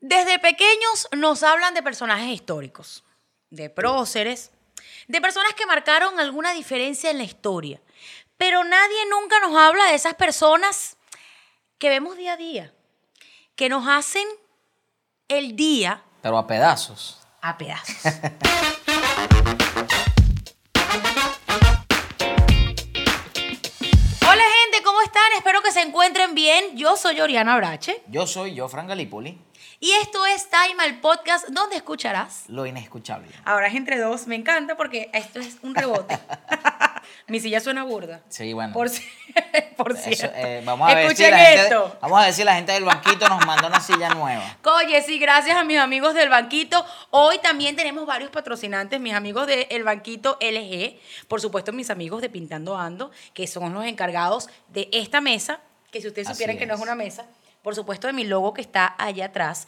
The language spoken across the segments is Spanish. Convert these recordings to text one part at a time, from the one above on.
Desde pequeños nos hablan de personajes históricos, de próceres, de personas que marcaron alguna diferencia en la historia. Pero nadie nunca nos habla de esas personas que vemos día a día, que nos hacen el día Pero a pedazos. a pedazos. Hola gente, ¿cómo están? Espero que se encuentren bien. Yo soy Oriana Brache Yo soy yo, Fran Galípoli, y esto es Time, el podcast donde escucharás. lo inescuchable. Ahora es entre dos, me encanta porque esto es un rebote. Mi silla suena burda. Sí, bueno. Por, por Eso, cierto. eh, vamos a ver si Escuchen la gente, esto. vamos a ver si la gente del banquito nos manda una silla nueva. Oye, sí, gracias a mis amigos del Banquito. Hoy también tenemos varios patrocinantes, mis amigos del Banquito LG, por supuesto mis amigos de Pintando Ando, que son los encargados de esta mesa, que si ustedes Así supieran que no es. una mesa, por supuesto de mi logo que está allá atrás.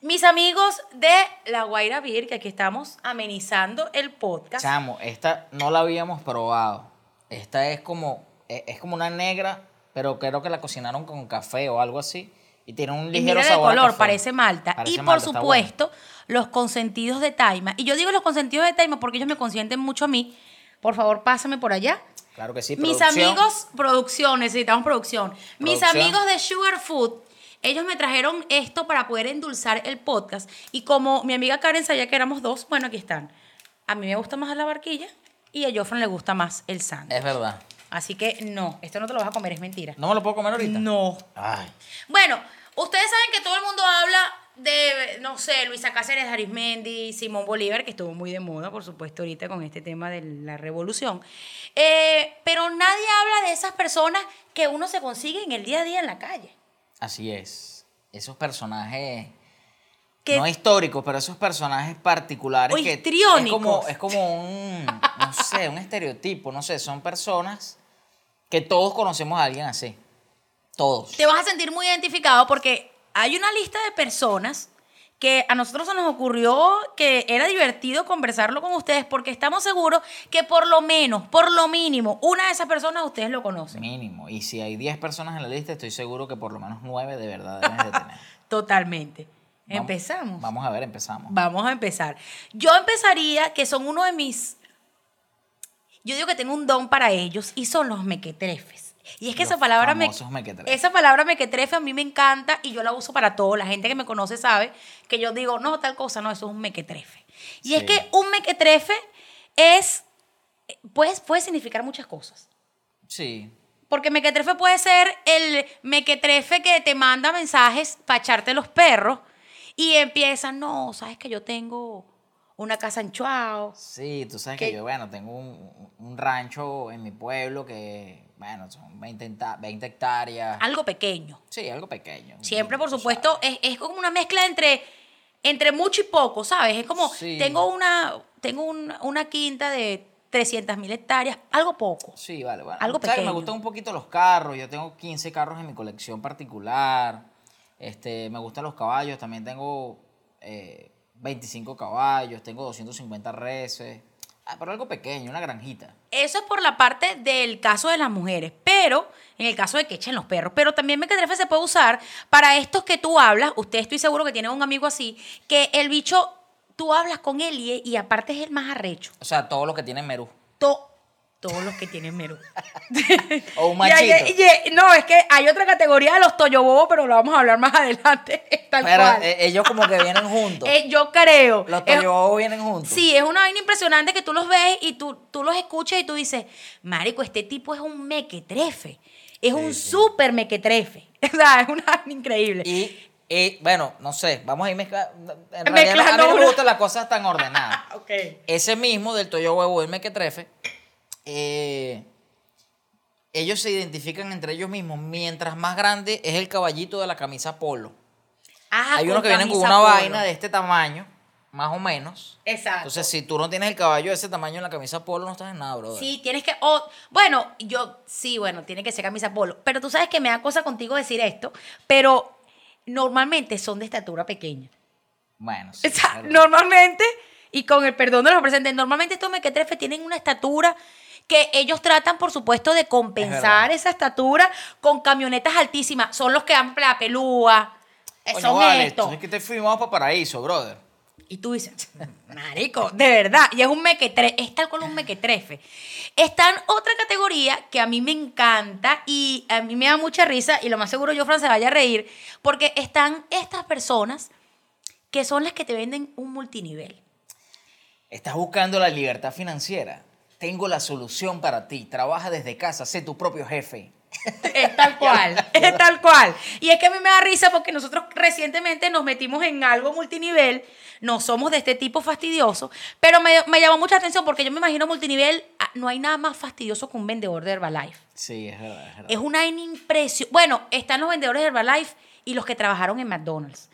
Mis amigos de La Guaira Beer, que aquí estamos amenizando el podcast. Chamo, esta no la habíamos probado. Esta es como, es, es como una negra, pero creo que la cocinaron con café o algo así. Y tiene un Y ligero de sabor a color, café. parece malta. Parece y por bueno. supuesto, los consentidos de Taima. Y yo digo los consentidos de Taima porque ellos me consienten mucho a mí. Por favor, pásame por allá. Claro que sí, Mis producción. amigos, producción, necesitamos producción. Mis amigos de Sugar Food, ellos me trajeron esto para poder endulzar el podcast. Y como mi amiga Karen sabía que éramos dos, bueno, aquí están. A mí me gusta más la barquilla y a Joffran le gusta más el sándwich. Es verdad. Así que no, esto no te lo vas a comer, es mentira. ¿No me lo puedo comer ahorita? No. Ay, Bueno, ustedes saben que todo el mundo habla de, no sé, Luisa Cáceres, Arismendi, Simón Bolívar, que estuvo muy de moda, por supuesto, ahorita con este tema de la revolución. Eh, pero nadie habla de esas personas que uno se consigue en el día a día en la calle. así es. Esos personajes... No históricos, pero esos personajes particulares O que es como, es como un, no sé, un estereotipo, no sé, son personas que todos conocemos a alguien así. Todos. Te vas a sentir muy identificado porque hay una lista de personas que a nosotros se nos ocurrió que era divertido conversarlo con ustedes porque estamos seguros que por lo menos, por lo mínimo, una de esas personas ustedes lo conocen. Mínimo. Y si hay 10 personas en la lista, estoy seguro que por lo menos 9 de verdad debes de tener. Totalmente. Vamos- Empezamos. Vamos a ver, empezamos. Vamos a empezar. Yo empezaría, que son uno de mis. Yo digo que tengo un don para ellos y son los mequetrefes. Y es que Los esa palabra me, esa palabra mequetrefe a mí me encanta y yo la uso para todo. La gente que me conoce sabe que yo digo, no, tal cosa, no, eso es un mequetrefe. Y es que un mequetrefe es, pues, puede significar muchas cosas. Sí. Porque mequetrefe puede ser el mequetrefe que te manda mensajes para echarte los perros y empieza, no, sabes que yo tengo una casa en Chuao. Sí, tú sabes Que- que yo, bueno, tengo un, un rancho en mi pueblo que, bueno, son 20, hecta- 20 hectáreas. Algo pequeño. Sí, algo pequeño. Siempre, por supuesto, es, es como una mezcla entre, entre mucho y poco, ¿sabes? Es como, Sí. tengo una, tengo un- una quinta de 300 mil hectáreas, algo poco. Sí, vale, bueno. Algo ¿Sabes? pequeño. Me gustan un poquito los carros. Yo tengo 15 carros en mi colección particular. Este, me gustan los caballos. También tengo eh, 25 caballos. Tengo 250 reses. Ah, pero algo pequeño, una granjita. Eso es por la parte del caso de las mujeres, pero en el caso de que echen los perros. Pero también mequetrefe se puede usar para estos que tú hablas. Usted estoy seguro que tiene un amigo así, que el bicho, tú hablas con él y, y aparte es el más arrecho. O sea, todos los que tienen Merú. To- todos los que tienen Merú. O un Y hay- machito. y- no, es que hay otra categoría de los toyobobos, pero lo vamos a hablar más adelante. Tal Pero cual. eh, ellos como que vienen juntos. Eh, yo creo. los toyobobos vienen juntos. Sí, es una vaina impresionante que tú los ves y tú, tú los escuchas y tú dices, Marico, este tipo es un mequetrefe. Es un sí. súper mequetrefe. O sea, es una vaina increíble. Y, y, bueno, no sé, vamos a ir mezclando. En realidad, a mí no me gustan las cosas tan ordenadas. ok. Ese mismo del Toyo Huevo, Mequetrefe, eh, ellos se identifican entre ellos mismos. Mientras más grande es el caballito de la camisa polo. Ah, Hay unos que vienen con una polo. vaina de este tamaño, más o menos. Exacto. Entonces, si tú no tienes el caballo de ese tamaño en la camisa polo, no estás en nada, brother. Sí, tienes que. bueno, yo sí, bueno, tiene que ser camisa polo. Pero tú sabes que me da cosa contigo decir esto, pero normalmente son de estatura pequeña. Bueno, sí. O sea, normalmente, y con el perdón de los presentes, normalmente estos mequetrefes tienen una estatura que ellos tratan, por supuesto, de compensar esa estatura con camionetas altísimas. Son los que dan la pelúa. Coño, vale, tú es que te fuimos para Paraíso, brother. Y tú dices, marico, de verdad. Y es un mequetrefe, es tal cual un mequetrefe. Está en otra categoría que a mí me encanta y a mí me da mucha risa y lo más seguro yo, Fran, se vaya a reír, porque están estas personas que son las que te venden un multinivel. Estás buscando la libertad financiera. Tengo la solución para ti. Trabaja desde casa, sé tu propio jefe. Es tal cual, es tal cual. Y es que a mí me da risa porque nosotros recientemente nos metimos en algo multinivel, no somos de este tipo fastidioso, pero me, me llamó mucha atención porque yo me imagino multinivel, ah, no hay nada más fastidioso que un vendedor de Herbalife. Sí, es verdad, es verdad. Es una impresión. Bueno, están los vendedores de Herbalife y los que trabajaron en McDonald's.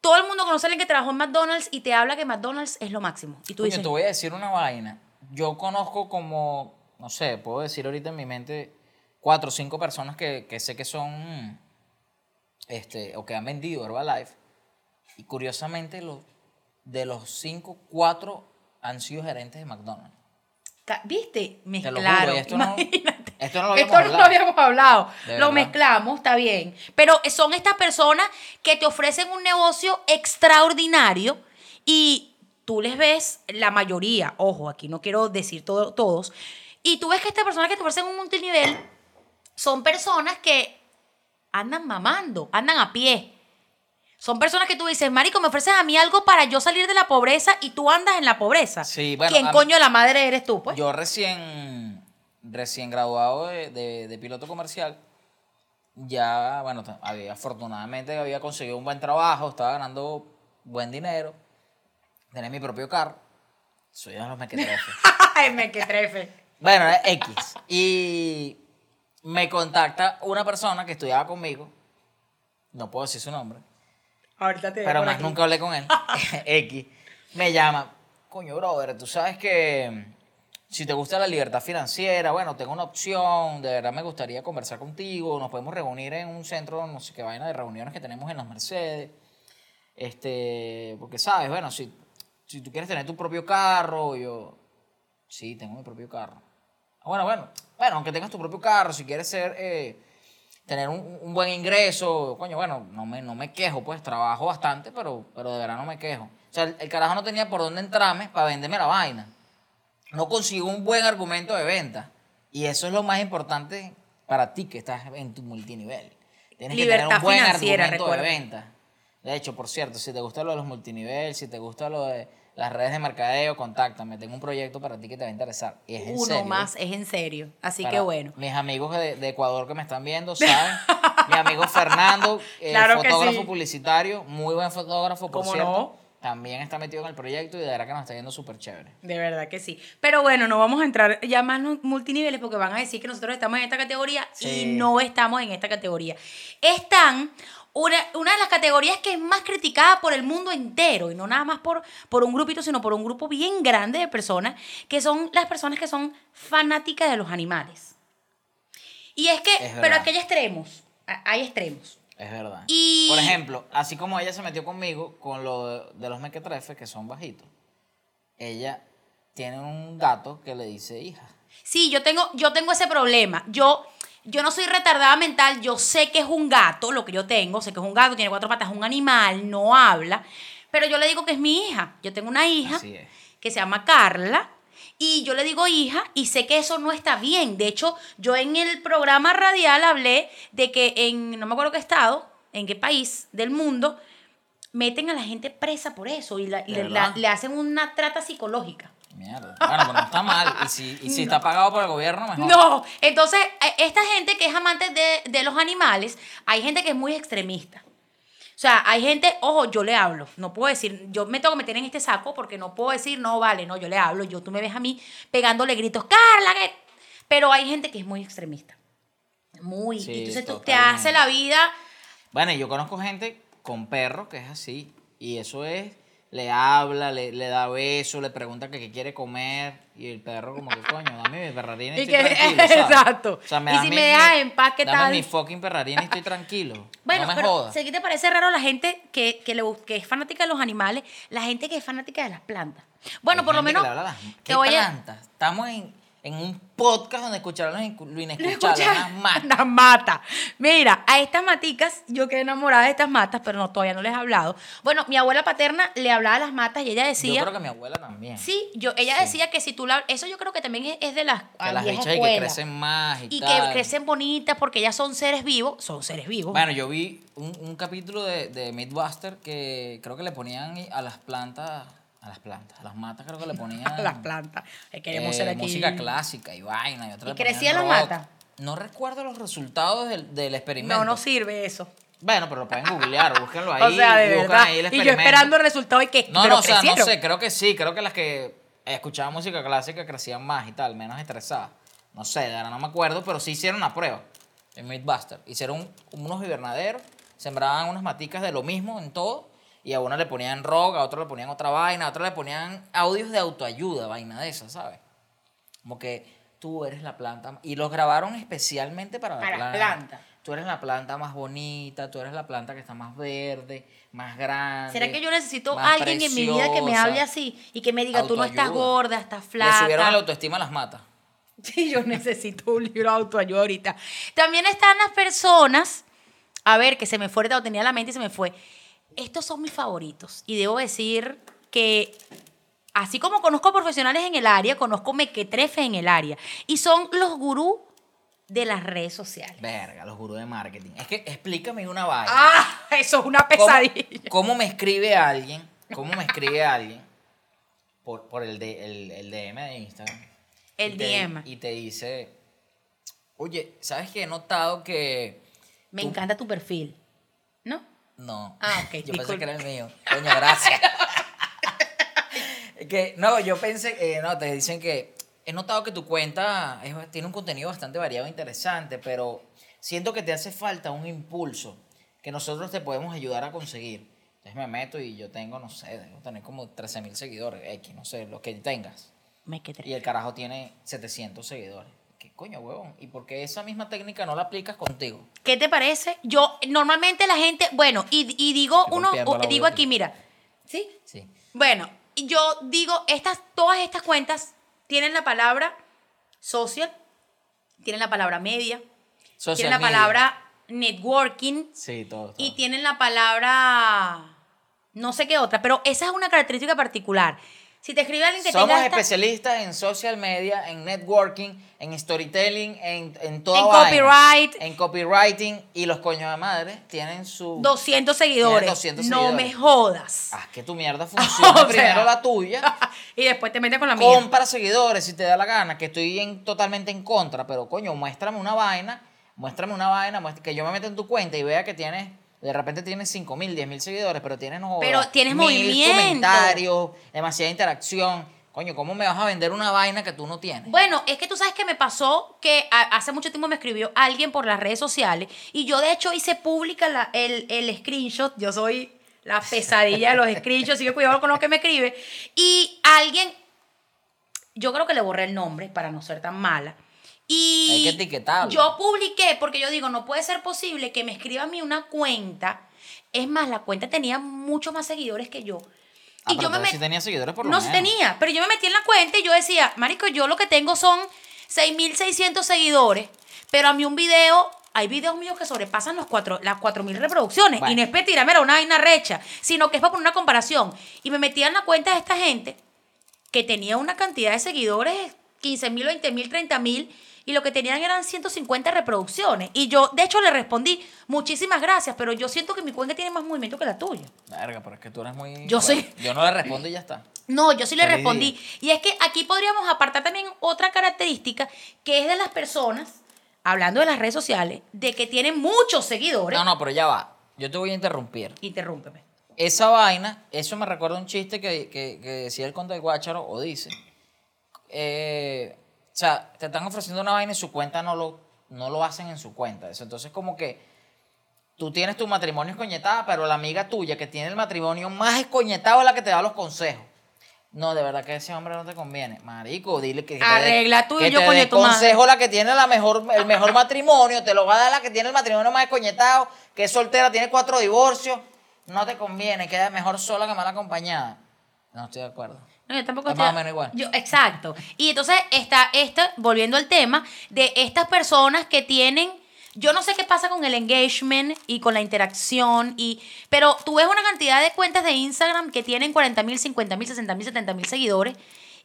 Todo el mundo conoce a alguien que trabajó en McDonald's y te habla que McDonald's es lo máximo. Y tú dices, te voy a decir una vaina. Yo conozco como, no sé, puedo decir ahorita en mi mente, cuatro o cinco personas que, que sé que son, este, o que han vendido Herbalife. Y curiosamente, los, de los cinco, cuatro han sido gerentes de McDonald's. ¿Viste? Te lo Mezclaron. esto no- esto no lo Esto habíamos no lo hablado. habíamos hablado. Lo mezclamos, está bien. Pero son estas personas que te ofrecen un negocio extraordinario y tú les ves, la mayoría, ojo, aquí no quiero decir todo, todos, y tú ves que estas personas que te ofrecen un multinivel son personas que andan mamando, andan a pie. Son personas que tú dices, Marico, me ofreces a mí algo para yo salir de la pobreza y tú andas en la pobreza. Sí, bueno, ¿Quién coño de la madre eres tú, pues? Yo recién, recién graduado de, de- de piloto comercial, ya, bueno, había, afortunadamente había conseguido un buen trabajo, estaba ganando buen dinero, tenía mi propio carro, soy de los mequetrefes. Ay, me que trefe. bueno, era X. Y me contacta una persona que estudiaba conmigo, no puedo decir su nombre, Ahorita te pero más aquí. nunca hablé con él. X. Me llama. Coño, brother, tú sabes que mm, si te gusta la libertad financiera, bueno, tengo una opción, de verdad me gustaría conversar contigo, nos podemos reunir en un centro, no sé qué vaina de reuniones que tenemos en las Mercedes. Este, porque sabes, bueno, si, si tú quieres tener tu propio carro, yo, sí, tengo mi propio carro. Ah, Bueno, bueno, bueno, aunque tengas tu propio carro, si quieres ser, eh, tener un, un buen ingreso, coño, bueno, no me, no me quejo, pues trabajo bastante, pero, pero de verdad no me quejo. O sea, el, el carajo no tenía por dónde entrarme para venderme la vaina. No consiguió un buen argumento de venta. Y eso es lo más importante para ti que estás en tu multinivel. Tienes que tener un buen argumento recuerda. de venta. De hecho, por cierto, si te gusta lo de los multinivel, si te gusta lo de las redes de mercadeo, contáctame. Tengo un proyecto para ti que te va a interesar. Y es en Uno serio. más es en serio. Así Para que bueno. Mis amigos de, de Ecuador que me están viendo saben. Mi amigo Fernando, eh, Claro fotógrafo sí. publicitario, muy buen fotógrafo, por ¿Cómo cierto. no? También está metido en el proyecto y de verdad que nos está yendo súper chévere. De verdad que sí. Pero bueno, no vamos a entrar ya más multiniveles porque van a decir que nosotros estamos en esta categoría y no estamos en esta categoría. Están una, una de las categorías que es más criticada por el mundo entero y no nada más por, por un grupito, sino por un grupo bien grande de personas que son las personas que son fanáticas de los animales. Y es que, Es pero aquí hay extremos. Hay extremos. Es verdad. Y- Por ejemplo, así como ella se metió conmigo con lo de, de los mequetrefes, que son bajitos, ella tiene un gato que le dice hija. Sí, yo tengo, yo tengo ese problema. Yo, yo no soy retardada mental, yo sé que es un gato, lo que yo tengo, sé que es un gato, tiene cuatro patas, es un animal, no habla, pero yo le digo que es mi hija. Yo tengo una hija es. que se llama Carla y yo le digo hija y sé que eso no está bien. De hecho, yo en el programa radial hablé de que en, no me acuerdo qué estado, en qué país del mundo, meten a la gente presa por eso y, la- y ¿De le, la- le hacen una trata psicológica. Mierda. Bueno, pero no está mal. Y si, y si está pagado por el gobierno, mejor. No, entonces eh, esta gente que es amante de, de los animales, hay gente que es muy extremista. O sea, hay gente, ojo, yo le hablo, no puedo decir, yo me tengo que meter en este saco porque no puedo decir, no, vale, no, yo le hablo, yo tú me ves a mí pegándole gritos, Carla, que... Pero hay gente que es muy extremista. Muy. Sí, y entonces tú te hace la vida... Bueno, yo conozco gente con perros que es así. Y eso es, le habla, le, le da beso, le pregunta que qué quiere comer. Y el perro como que, coño, dame mi perrarina y, Y estoy que- tranquilo, ¿sabes? exacto. O sea, Y das si mi- me mi- en paz, ¿qué dame tal? mi fucking perrarina y estoy tranquilo. Bueno, no me pero jodas. ¿sí te parece raro la gente que, que, le, que es fanática de los animales, la gente que es fanática de las plantas? Bueno, Hay por lo menos... que le habla a las- te ¿Qué voy plantas? Estamos en, en un podcast donde escucharon lo inescuchable, Escucha, unas matas. Las matas. Mira, a estas maticas, yo quedé enamorada de estas matas, pero no, todavía no les he hablado. Bueno, mi abuela paterna le hablaba a las matas y ella Yo decía. creo que mi abuela también. Sí, yo, ella Sí. decía que si tú la. Eso yo creo que también es, es de las. Que a las bichas y que crecen más y, Y tal. que crecen bonitas porque ellas son seres vivos. Son seres vivos. Bueno, yo vi un, un capítulo de, de Mythbuster que creo que le ponían a las plantas, a las plantas, a las matas creo que le ponían a las plantas. Eh, Queremos eh, ser aquí. música clásica y vaina. Y, otra ¿Y crecían las matas? No recuerdo los resultados del, del experimento. No, no sirve eso. Bueno, pero lo pueden googlear, búsquenlo ahí. o sea, de verdad. ahí el Y yo esperando el resultado y que. No, pero no, o sea, no sé, creo que sí, creo que las que escuchaban música clásica crecían más y tal, menos estresadas. No sé, de ahora no me acuerdo, pero sí hicieron una prueba en Mythbuster. Hicieron unos hibernaderos, sembraban unas maticas de lo mismo en todo, y a una le ponían rock, a otra le ponían otra vaina, a otra le ponían audios de autoayuda, vaina de esas, ¿sabes? Como que tú eres la planta, y los grabaron especialmente para la Para la planta. planta. Tú eres la planta más bonita, tú eres la planta que está más verde, más grande. ¿Será que yo necesito alguien en mi vida que me preciosa? hable así y que me diga, tú no estás gorda, estás Le subieron la flaca? autoestima a las matas. Sí, yo necesito un libro de autoayuda ahorita. También están las personas, a ver, que se me fue, lo tenía en la mente y se me fue. Estos son mis favoritos. Y debo decir que, así como conozco profesionales en el área, conozco mequetrefes en el área. Y son los gurús de las redes sociales. Verga, los gurús de marketing. Es que explícame una vaina. ¡Ah! Eso es una ¿Cómo, pesadilla. cómo me escribe alguien? ¿Cómo me escribe alguien? Por, por el, de, el, el DM de Instagram. El Y te- DM. Y te dice, oye, ¿sabes qué? He notado que... Me tú- encanta tu perfil. ¿No? No. Ah, ok, Yo pensé que era el mío. Coño, gracias. Que, no, yo pensé, eh, no, te dicen que he notado que tu cuenta es- tiene un contenido bastante variado e interesante, pero siento que te hace falta un impulso que nosotros te podemos ayudar a conseguir. Entonces me meto y yo tengo, no sé, debo tener como 13 mil seguidores, X, no sé, lo que tengas. Mequetrefe. Y el carajo tiene 700 seguidores. ¿Qué coño, huevón? ¿Y por qué esa misma técnica no la aplicas contigo? ¿Qué te parece? Yo, normalmente la gente, bueno, y, y digo Estoy uno, digo boca. aquí, mira, ¿sí? Sí. Bueno, yo digo, estas, todas estas cuentas tienen la palabra social, tienen la palabra media, Social tienen la media. palabra networking Sí, todo. todo. y tienen la palabra no sé qué otra, pero esa es una característica particular. Si te escribe alguien que Somos especialistas en social media, en networking, en storytelling, en, en toda En vaina. copyright. En copywriting. Y los coños de madre tienen su... 200 seguidores. 200 no seguidores. me jodas. Haz que tu mierda funcione. O sea. Primero la tuya. y después te metes con la mía. Compra seguidores si te da la gana, que estoy en, totalmente en contra, pero coño, muéstrame una vaina, muéstrame una vaina, que yo me meta en tu cuenta y vea que tienes, de repente tienes 5 mil, 10 mil seguidores, pero tienes, no, Pero tienes mil movimiento. comentarios, demasiada interacción. Coño, ¿cómo me vas a vender una vaina que tú no tienes? Bueno, es que tú sabes que me pasó que hace mucho tiempo me escribió alguien por las redes sociales y yo de hecho hice pública la- el, el screenshot. Yo soy la pesadilla de los screenshots, así que cuidado con lo que me escribe. Y alguien, yo creo que le borré el nombre para no ser tan mala. Y Hay que etiquetarlo. Yo publiqué porque yo digo, no puede ser posible que me escriba a mí una cuenta. Es más, la cuenta tenía muchos más seguidores que yo. Ah, y pero yo me met- tenía seguidores por lo no menos. tenía, pero yo me metí en la cuenta y yo decía, marico, yo lo que tengo son 6.600 seguidores, pero a mí un video, hay videos míos que sobrepasan los cuatro, las 4.000 reproducciones. Bueno. Y no es para mira, una vaina recha, sino que es para poner una comparación. Y me metí en la cuenta de esta gente que tenía una cantidad de seguidores, 15.000, 20.000, 30.000, y lo que tenían eran 150 reproducciones. Y yo, de hecho, le respondí, muchísimas gracias, pero yo siento que mi cuenta tiene más movimiento que la tuya. Verga, pero es que tú eres muy... Yo soy- Yo no le respondo y ya está. No, yo sí le respondí. Y es que aquí podríamos apartar también otra característica que es de las personas, hablando de las redes sociales, de que tienen muchos seguidores. No, no, pero ya va. Yo te voy a interrumpir. Interrúmpeme. Esa vaina, eso me recuerda un chiste que, que- que decía el conde de Guácharo, o dice. Eh, sea, te están ofreciendo una vaina y su cuenta no lo, no lo hacen en su cuenta. Eso, Entonces, como que tú tienes tu matrimonio escoñetado, pero la amiga tuya que tiene el matrimonio más escoñetado es la que te da los consejos. No, de verdad que ese hombre no te conviene. Marico, dile que Arregla tú y yo, dé tu madre. consejo la que tiene la mejor, el mejor matrimonio, te lo va a dar la que tiene el matrimonio más escoñetado, que es soltera, tiene cuatro divorcios. No te conviene, queda mejor sola que mal acompañada. No estoy de acuerdo. No, yo tampoco Es estoy- más o menos igual. Yo- exacto. Y entonces está esta, volviendo al tema, de estas personas que tienen. Yo no sé qué pasa con el engagement y con la interacción, y, pero tú ves una cantidad de cuentas de Instagram que tienen 40 mil, 50 mil, 60 mil, 70 mil seguidores.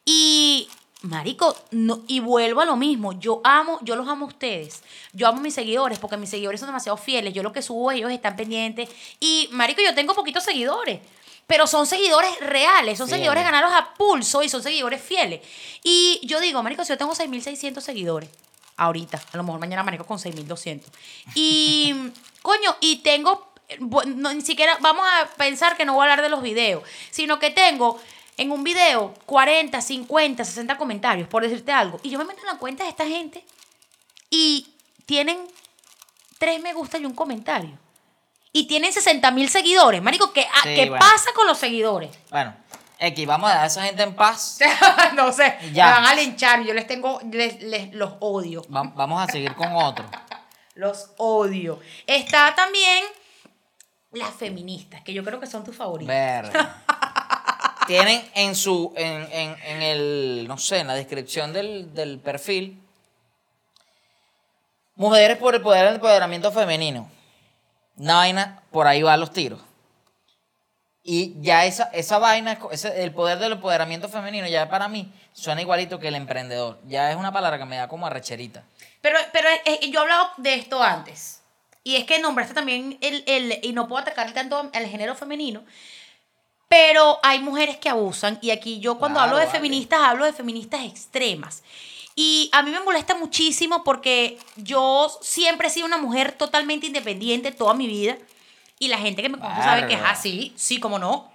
Y, marico, no, y vuelvo a lo mismo. Yo amo, yo los amo a ustedes. Yo amo a mis seguidores porque mis seguidores son demasiado fieles. Yo lo que subo, ellos están pendientes. Y, marico, yo tengo poquitos seguidores. Pero son seguidores reales, son seguidores ganados a pulso y son seguidores fieles. Y yo digo, marico, si yo tengo 6.600 seguidores, ahorita, a lo mejor mañana marico con 6.200. Y, coño, y tengo, bu- no, ni siquiera, vamos a pensar que no voy a hablar de los videos, sino que tengo en un video 40, 50, 60 comentarios, por decirte algo. Y yo me meto en la cuenta de esta gente y tienen tres me gusta y un comentario. Y tienen 60 mil seguidores. Marico, ¿qué, ah, Sí, ¿qué bueno. pasa con los seguidores? Bueno, X, vamos a dejar a esa gente en paz. no sé, Ya. me van a linchar, yo les tengo, les, les- los odio, Va- vamos a seguir con otro. los odio. Está también las feministas, que yo creo que son tus favoritas. Tienen en su, en, en, en el, no sé, en la descripción del, del perfil, mujeres por el poder del empoderamiento femenino. Una vaina, por ahí van los tiros. Y ya esa, esa vaina, ese- el poder del empoderamiento femenino, ya para mí suena igualito que el emprendedor. Ya es una palabra que me da como arrecherita. Pero, pero eh, yo he hablado de esto antes. Y es que nombraste también el, el, y no puedo atacar tanto al género femenino, pero hay mujeres que abusan. Y aquí yo cuando Claro, hablo de vale. feministas, hablo de feministas extremas. Y a mí me molesta muchísimo porque yo siempre he sido una mujer totalmente independiente toda mi vida. Y la gente que me conoce sabe que es así, sí, como no.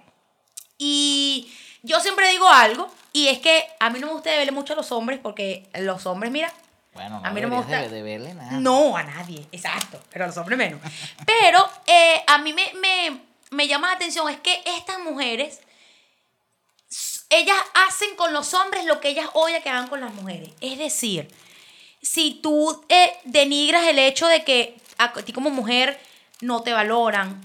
Y yo siempre digo algo, y es que a mí no me gusta verle mucho a los hombres porque los hombres, mira, Bueno, no A mí no me gusta- de, de verle nada. no, a nadie, exacto, pero a los hombres menos. Pero eh, a mí me, me, me llama la atención es que estas mujeres, ellas hacen con los hombres lo que ellas odian que hagan con las mujeres. Es decir, si tú eh, denigras el hecho de que a ti como mujer no te valoran,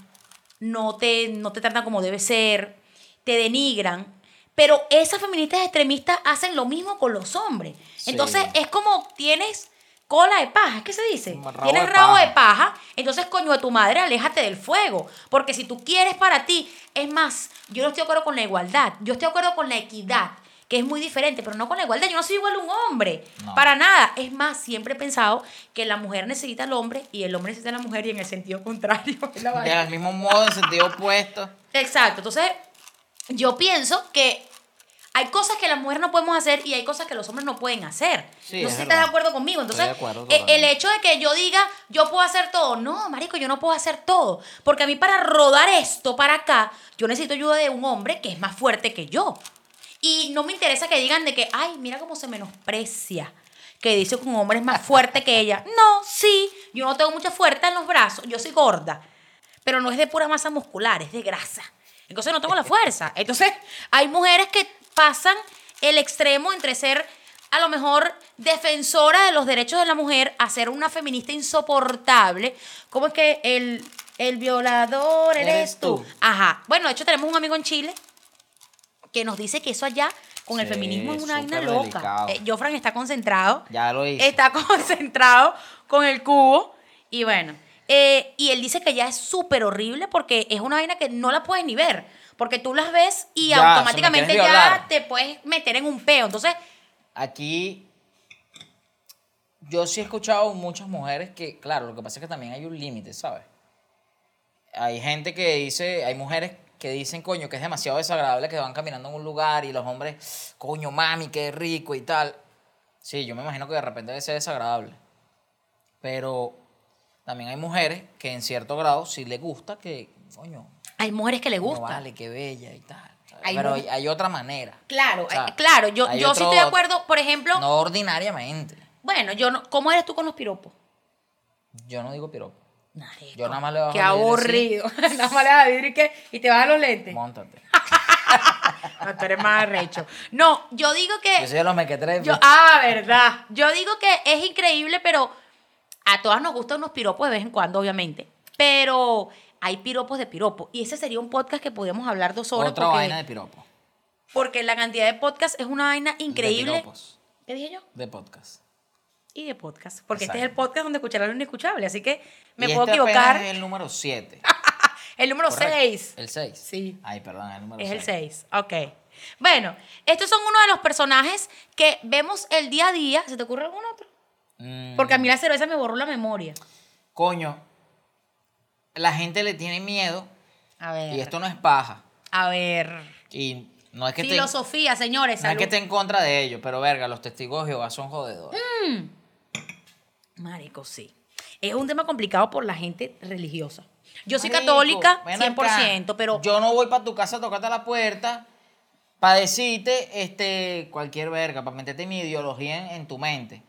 no te, no te tratan como debe ser, te denigran, pero esas feministas extremistas hacen lo mismo con los hombres. Sí. Entonces es como tienes cola de paja, ¿qué se dice? Rabo tienes de rabo paja. de paja, entonces coño de tu madre, aléjate del fuego, porque si tú quieres para ti, es más, yo no estoy de acuerdo con la igualdad, yo estoy de acuerdo con la equidad, que es muy diferente, pero no con la igualdad, yo no soy igual a un hombre, No. para nada, es más, siempre he pensado que la mujer necesita al hombre y el hombre necesita a la mujer y en el sentido contrario. Del mismo modo, en sentido opuesto. Exacto. Entonces, yo pienso que hay cosas que las mujeres no podemos hacer y hay cosas que los hombres no pueden hacer. Sí, no es sé si estás de acuerdo conmigo. Entonces, acuerdo eh, el hecho de que yo diga, yo puedo hacer todo. No, marico, yo no puedo hacer todo. Porque a mí para rodar esto para acá, yo necesito ayuda de un hombre que es más fuerte que yo. Y no me interesa que digan de que, ay, mira cómo se menosprecia. Que dice que un hombre es más fuerte que ella. No, sí, yo no tengo mucha fuerza en los brazos, yo soy gorda. Pero no es de pura masa muscular, es de grasa. Entonces no tengo la fuerza. Entonces hay mujeres que pasan el extremo entre ser a lo mejor defensora de los derechos de la mujer a ser una feminista insoportable. ¿Cómo es que el, el violador eres, Eres tú? tú. Ajá. Bueno, de hecho tenemos un amigo en Chile que nos dice que eso allá con el feminismo es una vaina loca. Eh, Jofran está concentrado. Ya lo hice. Está concentrado con el cubo. Y bueno, eh, y él dice que ya es súper horrible porque es una vaina que no la puedes ni ver. Porque tú las ves y Ya, automáticamente ya violar. te puedes meter en un peo. Entonces, Aquí yo sí he escuchado muchas mujeres que, claro, lo que pasa es que también hay un límite, ¿sabes? Hay gente que dice, hay mujeres que dicen, coño, que es demasiado desagradable que van caminando en un lugar y los hombres, coño, mami, qué rico y tal. Sí, yo me imagino que de repente debe ser desagradable. Pero también hay mujeres que en cierto grado sí les gusta que, coño, hay mujeres que le gusta. vale, qué bella y tal. Pero hay, hay otra manera. Claro, O sea, eh, claro. Yo, yo sí estoy de acuerdo, por ejemplo. No ordinariamente. Bueno, yo no, ¿cómo eres tú con los piropos? Yo no digo piropo. Marico, Yo nada más le bajo Qué aburrido. nada más le vas a decir y, qué, y te vas a los lentes. Móntate. No, tú eres más arrecho. No, yo digo que. Yo soy de los mequetrefes. Yo, ah, verdad. Yo digo que es increíble, pero a todas nos gustan unos piropos de vez en cuando, obviamente. Pero hay piropos de piropo. Y ese sería un podcast que podríamos hablar dos horas. Otra porque vaina de piropo. Porque la cantidad de podcast es una vaina De increíble. piropos, ¿Qué dije yo? de podcast. Y de podcast. Porque este es el podcast donde escucharán lo inescuchable. Así que me Y puedo este equivocar. es el número 7. El número 6. El 6. Sí. Ay, perdón, el número Es el seis. 6. Ok. Bueno, estos son uno de los personajes que vemos el día a día. ¿Se te ocurre algún otro? Mm, Porque a mí la cerveza me borró la memoria. Coño, la gente le tiene miedo A ver. y esto no es paja. A ver. Y no es que Filosofía, señores. no es que esté en contra de ellos, pero verga, los testigos de Jehová son jodedores. Marico, sí. Es un tema complicado por la gente religiosa. Yo soy Marico, católica ven 100%, acá. pero Yo no voy para tu casa a tocarte la puerta para decirte este, cualquier verga, para meterte mi ideología en, en tu mente.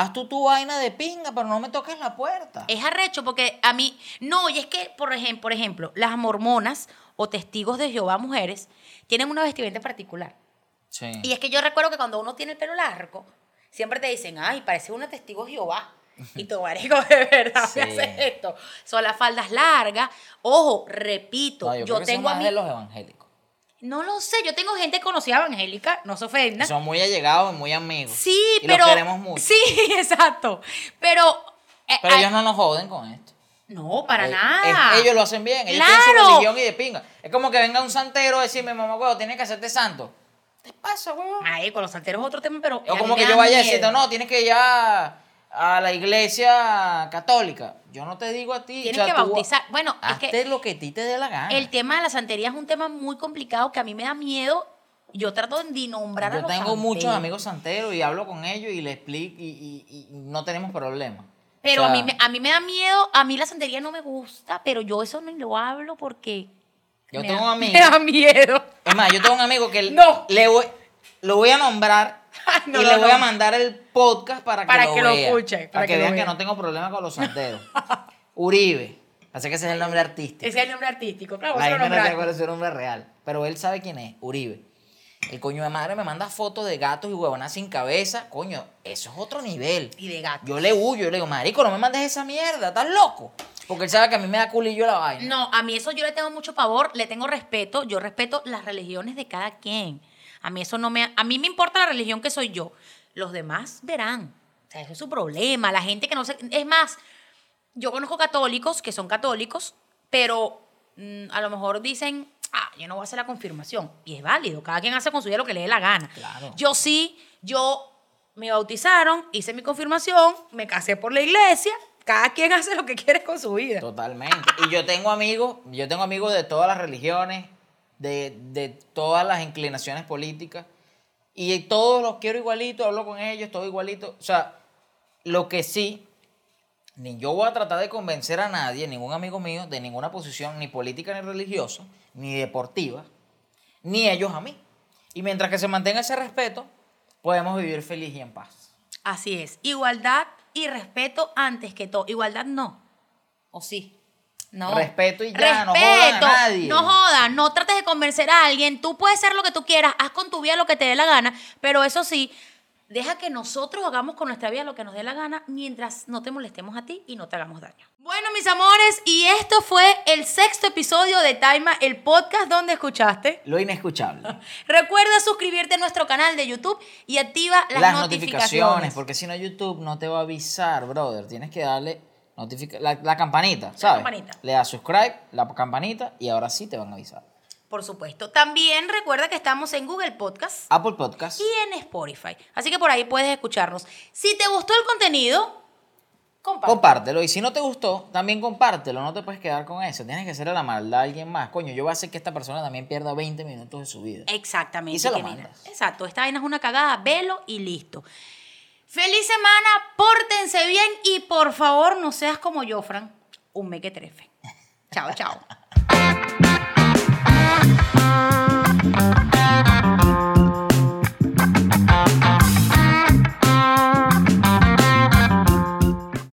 Haz tú tu vaina de pinga, pero no me toques la puerta. es arrecho porque a mí, no, y es que, por ejemplo, por ejemplo, las mormonas o testigos de Jehová mujeres tienen una vestimenta particular. Sí. Y es que yo recuerdo que cuando uno tiene el pelo largo, siempre te dicen, ay, parece una testigo de Jehová. Y tu marico, de verdad, Sí. me hace esto. Son las faldas largas. Ojo, repito, No, yo, son tengo a mí... de los evangélicos. No lo sé, yo tengo gente conocida evangélica, no se ofenda. Son muy allegados y muy amigos. Sí, y pero... Los queremos mucho. Sí, exacto. Pero... eh, Pero ellos no nos joden con esto. No, para Eh, nada. es- ellos lo hacen bien. Ellos tienen su Claro. religión y de pinga. Es como que venga un santero a decirme, mamá, huevo, tienes que hacerte santo. ¿Qué te pasa, huevo? Ay, con los salteros es otro tema, pero... O como que yo vaya decirte, no, tienes que ir a, a la iglesia católica. Yo no te digo a ti. Tienes o sea, que tú bautizar. Bueno, es que lo que a ti te dé la gana. el tema de la santería es un tema muy complicado que a mí me da miedo. Yo trato de nombrar a Yo los tengo muchos amigos santeros y hablo con ellos y les explico y, y- y no tenemos problema. Pero O sea, a, mí, me- a mí me da miedo, a mí la santería no me gusta, pero yo eso no lo hablo porque... Yo me tengo da- un amigo- Me da miedo. Es más, yo tengo un amigo que No. le voy, lo voy a nombrar No, y no, le voy no. a mandar el podcast para que Para lo que lo vea. escuche, Para, para que, que lo vean que vea. no tengo problema con los santeros. Uribe. Así que ese es el nombre artístico. Ese es el nombre artístico, claro. Lo gente no es su nombre real. Pero él sabe quién es, Uribe. El coño de madre me manda fotos de gatos y huevonas sin cabeza. Coño, eso es otro nivel. Y de gato. Yo le huyo, yo le digo, marico, no me mandes esa mierda, estás loco. Porque él sabe que a mí me da culillo la vaina. No, a mí eso yo le tengo mucho pavor, le tengo respeto, yo respeto las religiones de cada quien. A mí eso no me... A mí me importa la religión que soy yo. Los demás verán. O sea, ese es su problema. La gente que no se... Es más, yo conozco católicos que son católicos, pero mm, a lo mejor dicen, ah, yo no voy a hacer la confirmación. Y es válido, cada quien hace con su vida lo que le dé la gana. Claro. Yo sí, yo me bautizaron, hice mi confirmación, me casé por la iglesia, cada quien hace lo que quiere con su vida. Totalmente. Y yo tengo amigos, yo tengo amigos de todas las religiones, de, de todas las inclinaciones políticas. Y todos los quiero igualito, hablo con ellos, todo igualito. O sea, lo que sí, ni yo voy a tratar de convencer a nadie, ningún amigo mío, de ninguna posición, ni política ni religiosa, ni deportiva, ni ellos a mí. Y mientras que se mantenga ese respeto, podemos vivir feliz y en paz. Así es. Igualdad y respeto antes que todo. Igualdad no. ¿O sí? No. Respeto y ya, no jodan a nadie. No jodan, no trates de convencer a alguien. Tú puedes ser lo que tú quieras, haz con tu vida lo que te dé la gana, pero eso sí, deja que nosotros hagamos con nuestra vida lo que nos dé la gana mientras no te molestemos a ti y no te hagamos daño. Bueno, mis amores, y esto fue el sexto episodio de Taima, el podcast donde escuchaste. Lo inescuchable. Recuerda suscribirte a nuestro canal de YouTube y activa las, las notificaciones. notificaciones, porque si no YouTube no te va a avisar, brother. Tienes que darle notifica la, la campanita, ¿sabes? campanita. Le das subscribe, la campanita y ahora sí te van a avisar. Por supuesto. También recuerda que estamos en Google Podcast Apple Podcast. y en Spotify. Así que por ahí puedes escucharnos. Si te gustó el contenido, comparte. Compártelo. Y si no te gustó, también compártelo. No te puedes quedar con eso. Tienes que hacerle la maldad a alguien más. Coño, yo voy a hacer que esta persona también pierda 20 minutos de su vida. Exactamente. Y se lo mandas. Exacto. Esta vaina es una cagada. Velo y listo. Feliz semana. Pórtense bien y por favor no seas como yo, Fran. Un mequetrefe. Chao, chao.